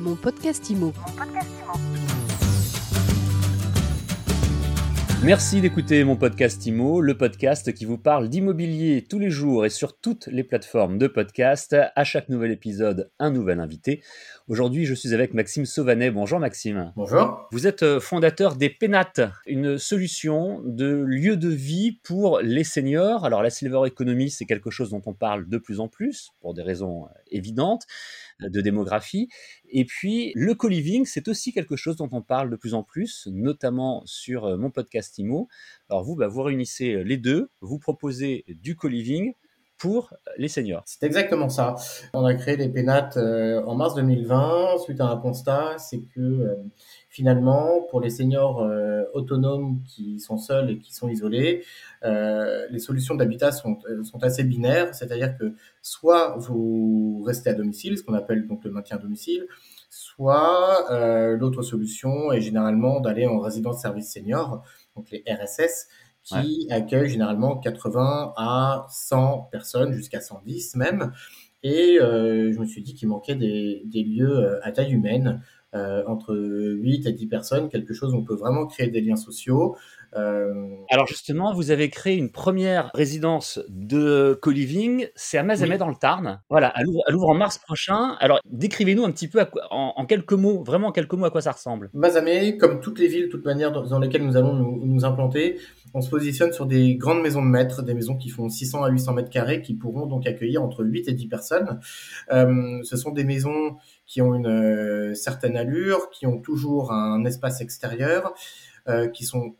Mon podcast IMO. Merci d'écouter mon podcast IMO, le podcast qui vous parle d'immobilier tous les jours et sur toutes les plateformes de podcast. À chaque nouvel épisode, un nouvel invité. Aujourd'hui, je suis avec Maxime Sauvanet. Bonjour Maxime. Bonjour. Vous êtes euh, fondateur des Pénates, une solution de lieu de vie pour les seniors. Alors la Silver Economy, c'est quelque chose dont on parle de plus en plus, pour des raisons euh, évidentes euh, de démographie. Et puis le co-living, c'est aussi quelque chose dont on parle de plus en plus, notamment sur mon podcast Alors vous, bah, vous réunissez les deux, vous proposez du co-living pour les seniors. C'est exactement ça. On a créé les pénates euh, en mars 2020 suite à un constat, c'est que euh, finalement, pour les seniors euh, autonomes qui sont seuls et qui sont isolés, les solutions d'habitat sont, sont assez binaires, c'est-à-dire que soit vous restez à domicile, ce qu'on appelle donc le maintien à domicile, soit l'autre solution est généralement d'aller en résidence service senior, donc les RSS, qui accueille généralement 80 à 100 personnes, jusqu'à 110 même. Et euh, je me suis dit qu'il manquait des, des, lieux euh, à taille humaine, euh, entre 8 et 10 personnes, quelque chose où on peut vraiment créer des liens sociaux, euh, Alors justement, vous avez créé une première résidence de co-living, c'est à Mazamet dans le Tarn. Voilà, elle ouvre, en mars prochain. Alors décrivez-nous un petit peu en, quelques mots, vraiment en quelques mots à quoi ça ressemble. Mazamet, comme toutes les villes, de toute manière dans, lesquelles nous allons nous, implanter, on se positionne sur des grandes maisons de maîtres, des maisons qui font 600 à 800 mètres carrés, qui pourront donc accueillir entre 8 et 10 personnes. Euh, ce sont des maisons qui ont une euh, certaine allure, qui ont toujours un espace extérieur, qui sont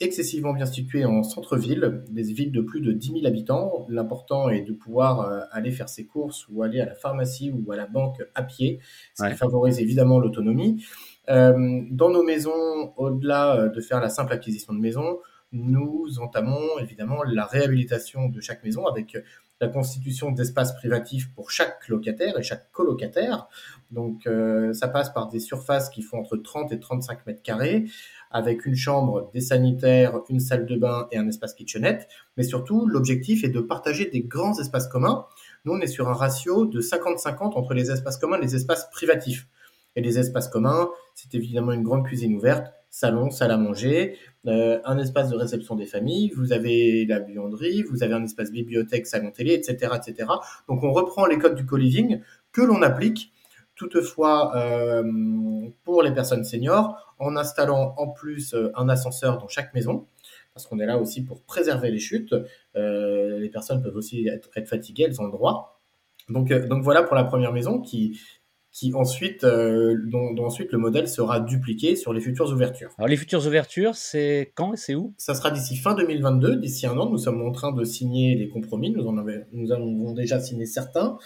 excessivement bien situé en centre-ville, des villes de plus de 10 000 habitants. L'important est de pouvoir euh, aller faire ses courses ou aller à la pharmacie ou à la banque à pied, ce qui favorise évidemment l'autonomie. Euh, dans nos maisons, au-delà euh, de faire la simple acquisition de maison, nous entamons évidemment la réhabilitation de chaque maison avec la constitution d'espaces privatifs pour chaque locataire et chaque colocataire. Donc ça passe par des surfaces qui font entre 30 et 35 mètres carrés, avec une chambre, des sanitaires, une salle de bain et un espace kitchenette. Mais surtout, l'objectif est de partager des grands espaces communs. Nous, on est sur un ratio de 50-50 entre les espaces communs et les espaces privatifs. Et les espaces communs, c'est évidemment une grande cuisine ouverte, salon, salle à manger, euh, un espace de réception des familles, vous avez la buanderie, vous avez un espace bibliothèque, salon télé, etc., etc. Donc on reprend les codes du co-living que l'on applique toutefois euh, pour les personnes seniors en installant en plus euh, un ascenseur dans chaque maison parce qu'on est là aussi pour préserver les chutes. Les personnes peuvent aussi être, fatiguées, elles ont le droit. Donc voilà pour la première maison qui, qui ensuite, euh, dont, ensuite le modèle sera dupliqué sur les futures ouvertures. Alors les futures ouvertures, c'est quand et c'est où? Ça sera d'ici fin 2022, d'ici un an. Nous sommes en train de signer les compromis. Nous en avons, nous avons déjà signé certains.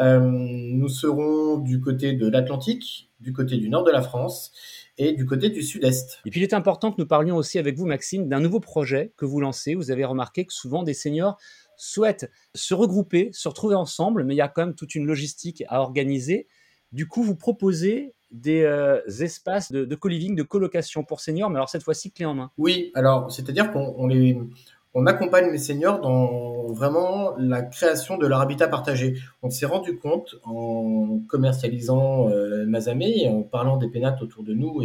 Euh, nous serons du côté de l'Atlantique, du côté du nord de la France et du côté du sud-est. Et puis il est important que nous parlions aussi avec vous, Maxime, d'un nouveau projet que vous lancez. Vous avez remarqué que souvent des seniors souhaitent se regrouper, se retrouver ensemble, mais il y a quand même toute une logistique à organiser. Du coup, vous proposez des euh, espaces de, co-living, de colocation pour seniors, mais alors cette fois-ci clé en main. Oui, alors c'est-à-dire qu'on accompagne les seniors dans vraiment la création de leur habitat partagé. On s'est rendu compte en commercialisant euh, Mazamé et en parlant des pénates autour de nous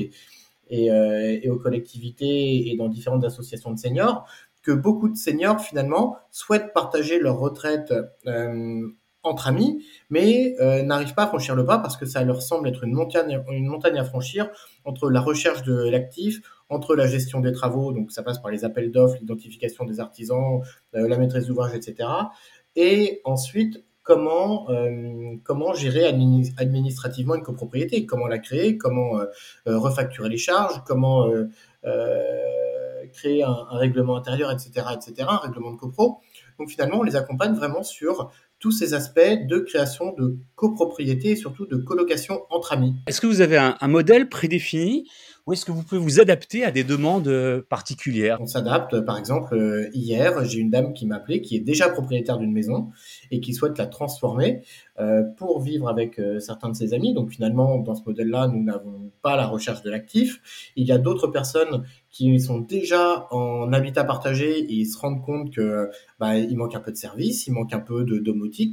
euh, et, aux collectivités et dans différentes associations de seniors que beaucoup de seniors finalement souhaitent partager leur retraite euh, entre amis, mais euh, n'arrivent pas à franchir le pas parce que ça leur semble être une montagne, à franchir entre la recherche de l'actif, entre la gestion des travaux, donc ça passe par les appels d'offres, l'identification des artisans, euh, la maîtrise d'ouvrage, etc. Et ensuite, comment, euh, comment gérer administrativement une copropriété, comment la créer, comment refacturer les charges, comment créer un, un, règlement intérieur, etc., etc., un règlement de copro. Donc finalement, on les accompagne vraiment sur tous ces aspects de création de copropriété et surtout de colocation entre amis. Est-ce que vous avez un, modèle prédéfini ou est-ce que vous pouvez vous adapter à des demandes euh, particulières? On s'adapte. Par exemple, euh, hier, j'ai une dame qui m'a appelé, qui est déjà propriétaire d'une maison et qui souhaite la transformer. pour vivre avec certains de ses amis. Donc finalement, dans ce modèle-là, nous n'avons pas la recherche de l'actif. Il y a d'autres personnes qui sont déjà en habitat partagé et ils se rendent compte que bah, il manque un peu de service, il manque un peu de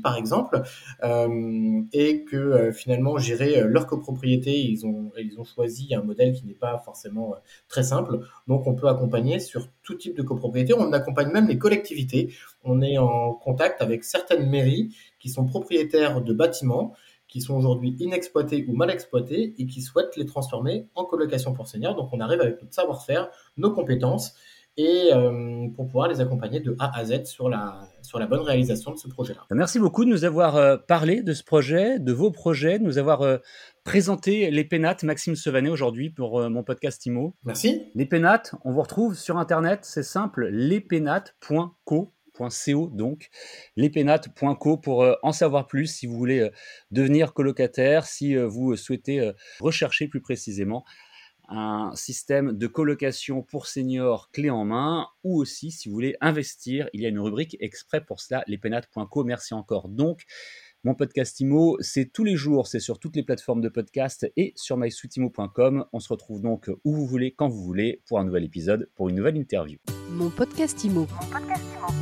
par exemple, euh, et que euh, finalement gérer leur copropriété, ils ont ils ont choisi un modèle qui n'est pas forcément euh, très simple. Donc on peut accompagner sur tout type de copropriété. On accompagne même les collectivités. On est en contact avec certaines mairies qui sont propriétaires de bâtiments qui sont aujourd'hui inexploités ou mal exploités et qui souhaitent les transformer en colocation pour seniors. Donc on arrive avec notre savoir-faire, nos compétences et euh, pour pouvoir les accompagner de A à Z sur la, sur la bonne réalisation de ce projet-là. Merci beaucoup de nous avoir euh, parlé de ce projet, de vos projets, de nous avoir euh, présenté les pénates Maxime Sevanet aujourd'hui pour mon podcast IMO. Merci. Les pénates, on vous retrouve sur Internet, c'est simple, lespénates.co Co, donc lespenates.co pour euh, en savoir plus si vous voulez euh, devenir colocataire, si euh, vous souhaitez rechercher plus précisément un système de colocation pour seniors clé en main ou aussi si vous voulez investir, il y a une rubrique exprès pour cela, lespenates.co. Merci encore. Donc, mon podcast IMO, c'est tous les jours, c'est sur toutes les plateformes de podcast et sur mysweetimo.com. On se retrouve donc où vous voulez, quand vous voulez, pour un nouvel épisode, pour une nouvelle interview. Mon podcast IMO. Mon podcast IMO.